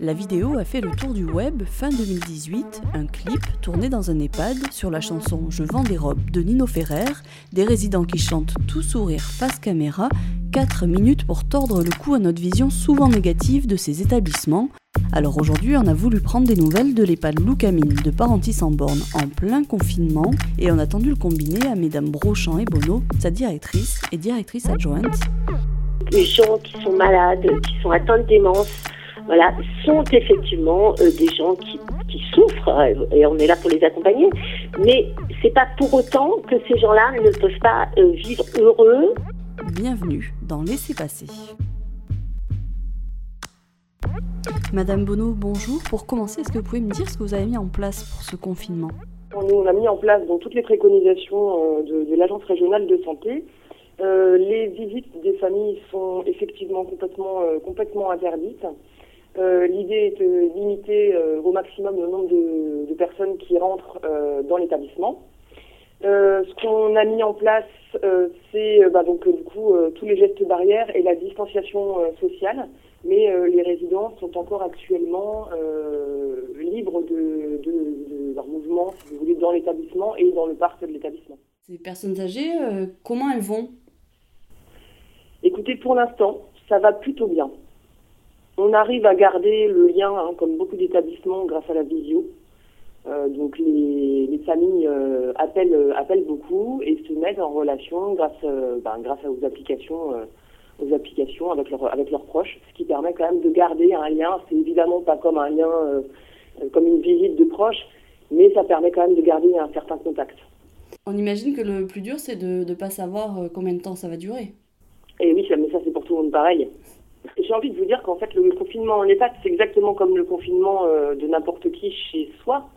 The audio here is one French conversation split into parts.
La vidéo a fait le tour du web fin 2018, un clip tourné dans un EHPAD sur la chanson Je vends des robes de Nino Ferrer, des résidents qui chantent tout sourire face caméra, 4 minutes pour tordre le cou à notre vision souvent négative de ces établissements. Alors aujourd'hui, on a voulu prendre des nouvelles de l'EHPAD Loucamine de Parentis en Borne en plein confinement et on a tendu le combiner à Mesdames Brochamp et Bonneau, sa directrice et directrice adjointe. Les gens qui sont malades, qui sont atteints de démence, voilà, sont effectivement euh, des gens qui, souffrent euh, et on est là pour les accompagner. Mais c'est pas pour autant que ces gens-là ne peuvent pas euh, vivre heureux. Bienvenue dans Laissez passer. Madame Bonneau, bonjour. Pour commencer, est-ce que vous pouvez me dire ce que vous avez mis en place pour ce confinement? On a mis en place donc, toutes les préconisations de, l'Agence régionale de santé. les visites des familles sont effectivement complètement, complètement interdites. Euh, l'idée est de limiter euh, au maximum le nombre de, personnes qui rentrent euh, dans l'établissement. ce qu'on a mis en place, c'est bah, donc du coup tous les gestes barrières et la distanciation sociale, mais les résidents sont encore actuellement libres de, de, leur mouvement, si vous voulez, dans l'établissement et dans le parc de l'établissement. Ces personnes âgées, comment elles vont? Écoutez, pour l'instant, ça va plutôt bien. On arrive à garder le lien, hein, comme beaucoup d'établissements, grâce à la visio. Euh, donc les, familles euh, appellent, euh, appellent beaucoup et se mettent en relation grâce, ben, grâce aux applications, aux applications avec, leur, avec leurs proches, ce qui permet quand même de garder un lien. C'est évidemment pas comme un lien, comme une visite de proches, mais ça permet quand même de garder un certain contact. On imagine que le plus dur, c'est de ne pas savoir combien de temps ça va durer. Et oui, mais ça c'est pour tout le monde pareil. J'ai envie de vous dire qu'en fait, le confinement en EHPAD, c'est exactement comme le confinement euh, de n'importe qui chez soi.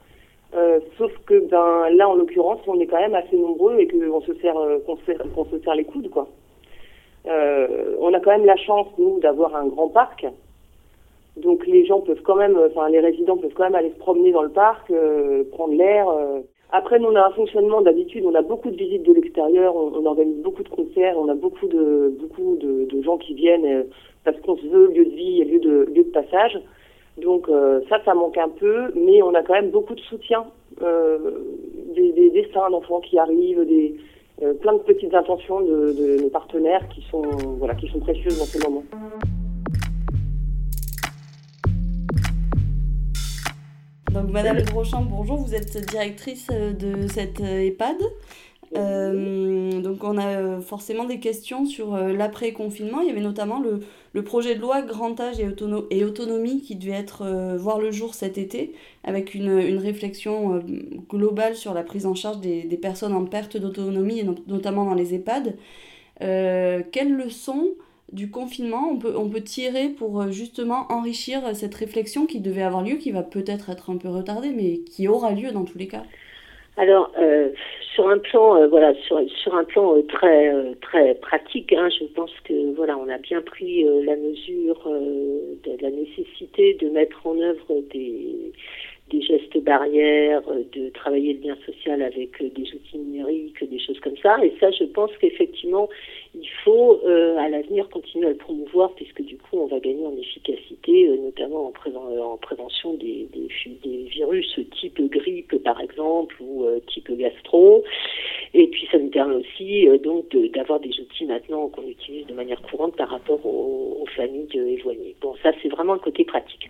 Euh, sauf que ben, là, en l'occurrence, on est quand même assez nombreux et qu'on se serre, euh, qu'on se, serre les coudes, quoi. on a quand même la chance, nous, d'avoir un grand parc. Donc les gens peuvent quand même, enfin les résidents peuvent quand même aller se promener dans le parc, prendre l'air. Après, nous, on a un fonctionnement d'habitude, on a beaucoup de visites de l'extérieur, on, organise beaucoup de concerts, on a beaucoup de beaucoup de, de gens qui viennent parce qu'on se veut lieu de vie et lieu de, lieu de passage. Donc euh, ça, ça manque un peu, mais on a quand même beaucoup de soutien, euh, des, des, dessins d'enfants qui arrivent, des, euh, plein de petites intentions de, de, nos partenaires qui sont, voilà, qui sont précieuses dans ce moment. Donc Madame Brochamp, bonjour, vous êtes directrice de cette EHPAD. Euh, donc on a euh, forcément des questions sur euh, l'après-confinement. Il y avait notamment le, le, projet de loi grand âge et, et autonomie qui devait être voir le jour cet été, avec une, une réflexion globale sur la prise en charge des, des personnes en perte d'autonomie, notamment dans les EHPAD. quelles leçons du confinement on peut, on peut tirer pour justement enrichir cette réflexion qui devait avoir lieu, qui va peut-être être un peu retardée, mais qui aura lieu dans tous les cas. Alors, euh, sur un plan, euh, voilà, sur, un plan euh, très très pratique, hein, je pense que voilà, on a bien pris la mesure de la nécessité de mettre en œuvre des des gestes barrières, euh, de travailler le lien social avec euh, des outils numériques, des choses comme ça. Et ça, je pense qu'effectivement, il faut euh, à l'avenir continuer à le promouvoir, puisque du coup, on va gagner en efficacité, notamment en, en prévention des, virus type grippe, par exemple, ou type gastro. Et puis, ça nous permet aussi donc d'avoir des outils maintenant qu'on utilise de manière courante par rapport aux, aux familles éloignées. Bon, ça, c'est vraiment le côté pratique.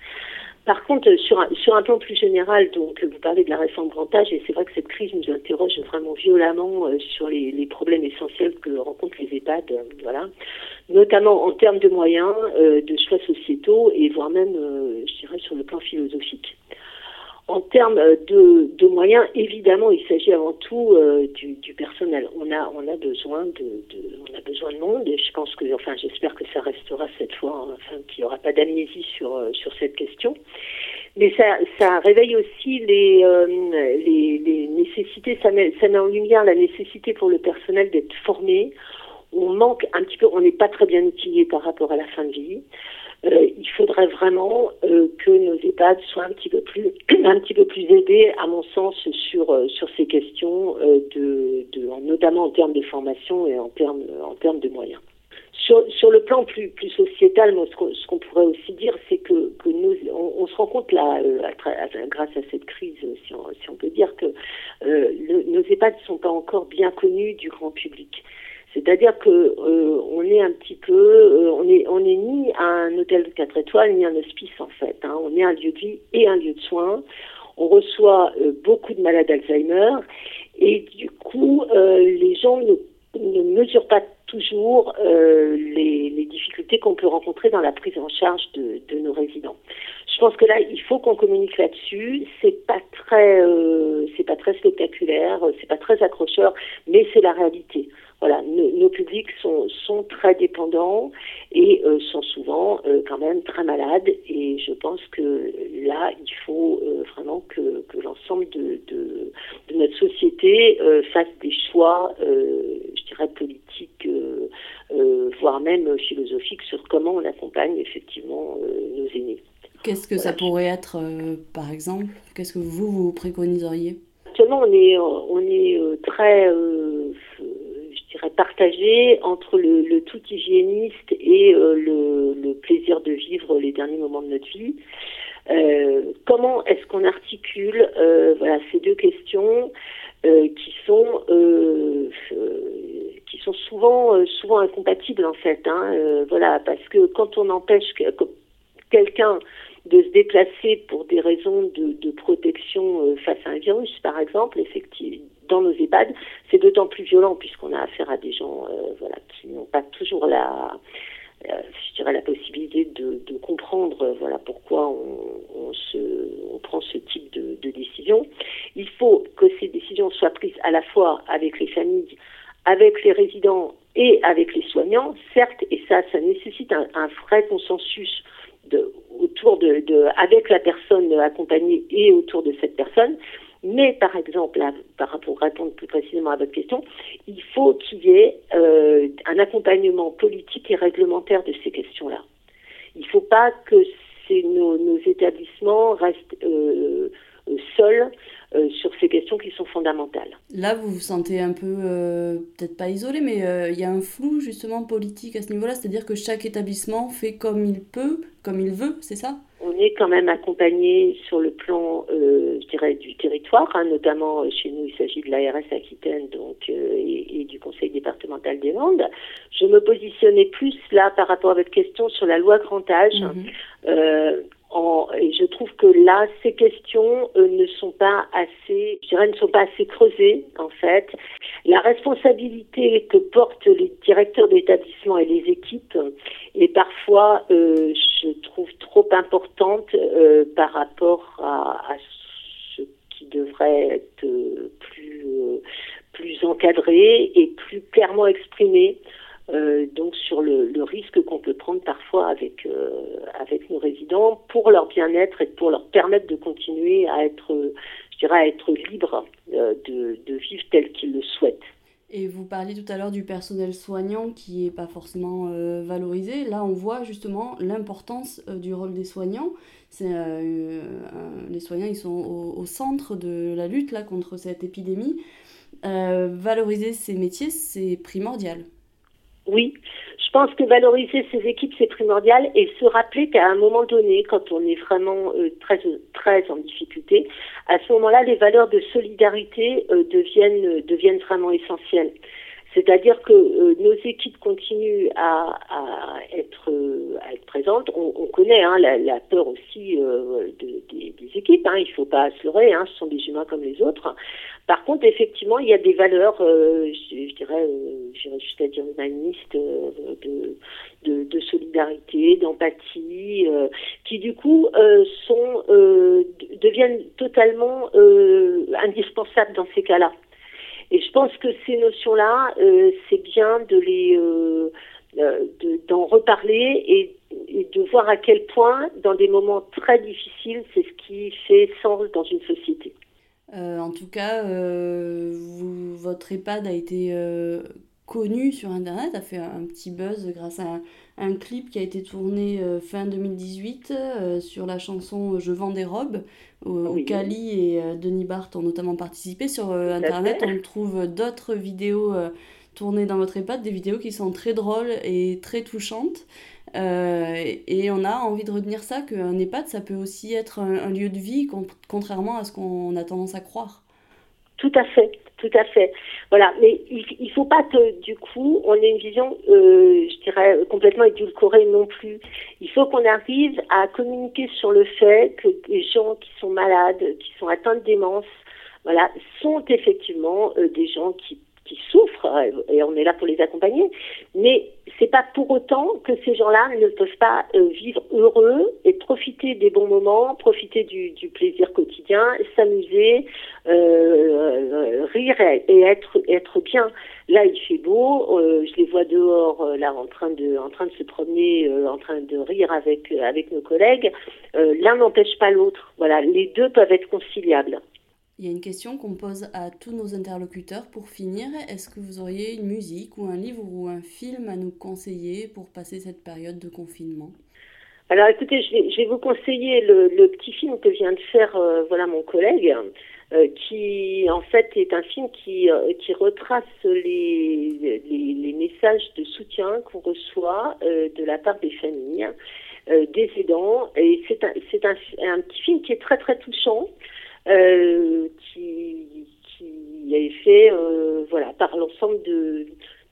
Par contre, sur un, sur un plan plus général, donc vous parlez de la réforme grand âge, et c'est vrai que cette crise nous interroge vraiment violemment euh, sur les, les, problèmes essentiels que rencontrent les EHPAD, euh, voilà, notamment en termes de moyens, euh, de choix sociétaux, et voire même, je dirais, sur le plan philosophique. En termes de, de, moyens, évidemment, il s'agit avant tout euh, du, personnel. On a, besoin de, on a besoin de monde. Et je pense que, enfin, j'espère que ça restera cette fois, hein, enfin, qu'il n'y aura pas d'amnésie sur euh, sur cette question. Mais ça, ça réveille aussi les, euh, les, les, nécessités. Ça met, ça met en lumière la nécessité pour le personnel d'être formé. On manque un petit peu, on n'est pas très bien outillé par rapport à la fin de vie. Euh, il faudrait vraiment euh, que nos EHPAD soient un petit peu plus, un petit peu plus aidés, à mon sens, sur euh, sur ces questions de, de, notamment en termes de formation et en termes en termes de moyens. Sur, sur le plan plus, plus sociétal, moi, ce qu'on pourrait aussi dire, c'est que, que nous, on, se rend compte là, grâce à cette crise, si on, si on peut dire que euh, nos EHPAD ne sont pas encore bien connus du grand public. C'est-à-dire que euh, on est un petit peu, euh, on est, on ni un hôtel de 4 étoiles ni un hospice en fait. Hein. On est un lieu de vie et un lieu de soins. On reçoit euh, beaucoup de malades Alzheimer et du coup, les gens ne, mesurent pas toujours les, les, difficultés qu'on peut rencontrer dans la prise en charge de, de nos résidents. Je pense que là, il faut qu'on communique là-dessus. C'est pas très, c'est pas très spectaculaire, c'est pas très accrocheur, mais c'est la réalité voilà, nos, publics sont, sont très dépendants et euh, sont souvent euh, quand même très malades. Et je pense que là, il faut euh, vraiment que, que l'ensemble de, de, de, notre société fasse des choix, je dirais, politiques, voire même philosophiques sur comment on accompagne effectivement nos aînés. Qu'est-ce que ça pourrait être, par exemple? Qu'est-ce que vous, vous préconiseriez? Actuellement, on est, on est très partagé entre le, tout hygiéniste et euh, le, plaisir de vivre les derniers moments de notre vie. Euh, comment est-ce qu'on articule euh, voilà ces deux questions qui sont qui sont souvent souvent incompatibles en fait hein, voilà parce que quand on empêche quelqu'un de se déplacer pour des raisons de, de protection face à un virus par exemple effectivement dans nos EHPAD, c'est d'autant plus violent puisqu'on a affaire à des gens euh, qui n'ont pas toujours la, euh, je la possibilité de, comprendre euh, pourquoi on, prend ce type de, décision. Il faut que ces décisions soient prises à la fois avec les familles, avec les résidents et avec les soignants, certes, et ça, ça nécessite un, vrai consensus autour de, avec la personne accompagnée et autour de cette personne. Mais par exemple, par rapport à répondre plus précisément à votre question, il faut qu'il y ait euh, un accompagnement politique et réglementaire de ces questions-là. Il ne faut pas que nos, établissements restent euh, seuls euh, sur ces questions qui sont fondamentales. Là, vous vous sentez un peu, peut-être pas isolé, mais il y a un flou justement politique à ce niveau-là, c'est-à-dire que chaque établissement fait comme il peut, comme il veut, c'est ça? On est quand même accompagné sur le plan, je dirais, du territoire, hein, notamment chez nous, il s'agit de l'ARS Aquitaine donc, et, du Conseil départemental des Landes. Je me positionnais plus là par rapport à votre question sur la loi grand âge. Et je trouve que là, ces questions euh, ne sont pas assez, je dirais, ne sont pas assez creusées en fait. La responsabilité que portent les directeurs d'établissement et les équipes est parfois, euh, je trouve, trop importante euh, par rapport à, ce qui devrait être plus encadré et plus clairement exprimé. Euh, donc sur le, risque qu'on peut prendre parfois avec euh, avec nos résidents pour leur bien-être et pour leur permettre de continuer à être, je dirais, à être libres euh, de, vivre tel qu'ils le souhaitent. Et vous parliez tout à l'heure du personnel soignant qui n'est pas forcément valorisé. Là, on voit justement l'importance du rôle des soignants. Les soignants, ils sont au, au, centre de la lutte là, contre cette épidémie. valoriser ces métiers, c'est primordial. Oui, je pense que valoriser ces équipes, c'est primordial et se rappeler qu'à un moment donné, quand on est vraiment euh, très, très en difficulté, à ce moment-là, les valeurs de solidarité euh, deviennent, deviennent vraiment essentielles. C'est-à-dire que euh, nos équipes continuent à, être, présentes. On, on connaît hein, la, peur aussi de, des, des, Hein, il ne faut pas se leurrer. Hein, ce sont des humains comme les autres. Par contre, effectivement, il y a des valeurs, euh, je, dirais, euh, j'irais juste à dire humanistes, euh, de, de, de, solidarité, d'empathie, qui du coup sont deviennent totalement indispensables dans ces cas-là. Et je pense que ces notions-là, c'est bien de les d'en reparler et, et, de voir à quel point, dans des moments très difficiles, c'est ce qui fait sens dans une société. Euh, en tout cas, euh, vous, votre EHPAD a été euh, connu sur Internet, a fait un petit buzz grâce à un, clip qui a été tourné fin 2018 sur la chanson Je vends des robes, où, Kali et Denis Barthes ont notamment participé. Sur Internet, on trouve d'autres vidéos tourner dans votre EHPAD des vidéos qui sont très drôles et très touchantes. et on a envie de retenir ça, qu'un EHPAD, ça peut aussi être un lieu de vie, contrairement à ce qu'on a tendance à croire. Tout à fait, tout à fait. Voilà, mais il, ne faut pas que du coup on ait une vision, euh, je dirais, complètement édulcorée non plus. Il faut qu'on arrive à communiquer sur le fait que des gens qui sont malades, qui sont atteints de démence, voilà, sont effectivement euh, des gens qui qui souffrent euh, et on est là pour les accompagner. Mais c'est pas pour autant que ces gens-là ne peuvent pas euh, vivre heureux et profiter des bons moments, profiter du, plaisir quotidien, s'amuser, euh, rire et, être être bien. Là, il fait beau, je les vois dehors là en train de en train de se promener, en train de rire avec avec nos collègues. L'un n'empêche pas l'autre. Voilà, les deux peuvent être conciliables. Il y a une question qu'on pose à tous nos interlocuteurs pour finir. Est-ce que vous auriez une musique ou un livre ou un film à nous conseiller pour passer cette période de confinement? Alors écoutez, je vais, vous conseiller le, petit film que vient de faire euh, voilà mon collègue. Euh, qui en fait est un film qui, euh, qui retrace les, les, messages de soutien qu'on reçoit de la part des familles, des aidants. Et c'est un, un, un, petit film qui est très très touchant, euh, qui, qui est fait euh, voilà, par l'ensemble de,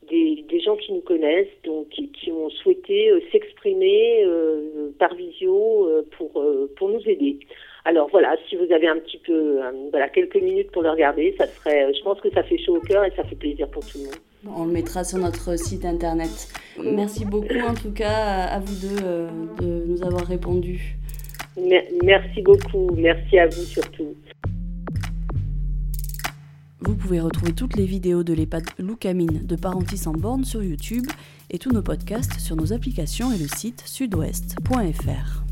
des, des, gens qui nous connaissent, donc qui, qui ont souhaité euh, s'exprimer par visio pour, pour nous aider. Alors voilà, si vous avez un petit peu, voilà, quelques minutes pour le regarder, ça serait, je pense que ça fait chaud au cœur et ça fait plaisir pour tout le monde. On le mettra sur notre site internet. Merci beaucoup en tout cas à vous deux de nous avoir répondu. Merci beaucoup, merci à vous surtout. Vous pouvez retrouver toutes les vidéos de l'EHPAD Loukamine de Parentis en borne sur YouTube et tous nos podcasts sur nos applications et le site sudouest.fr.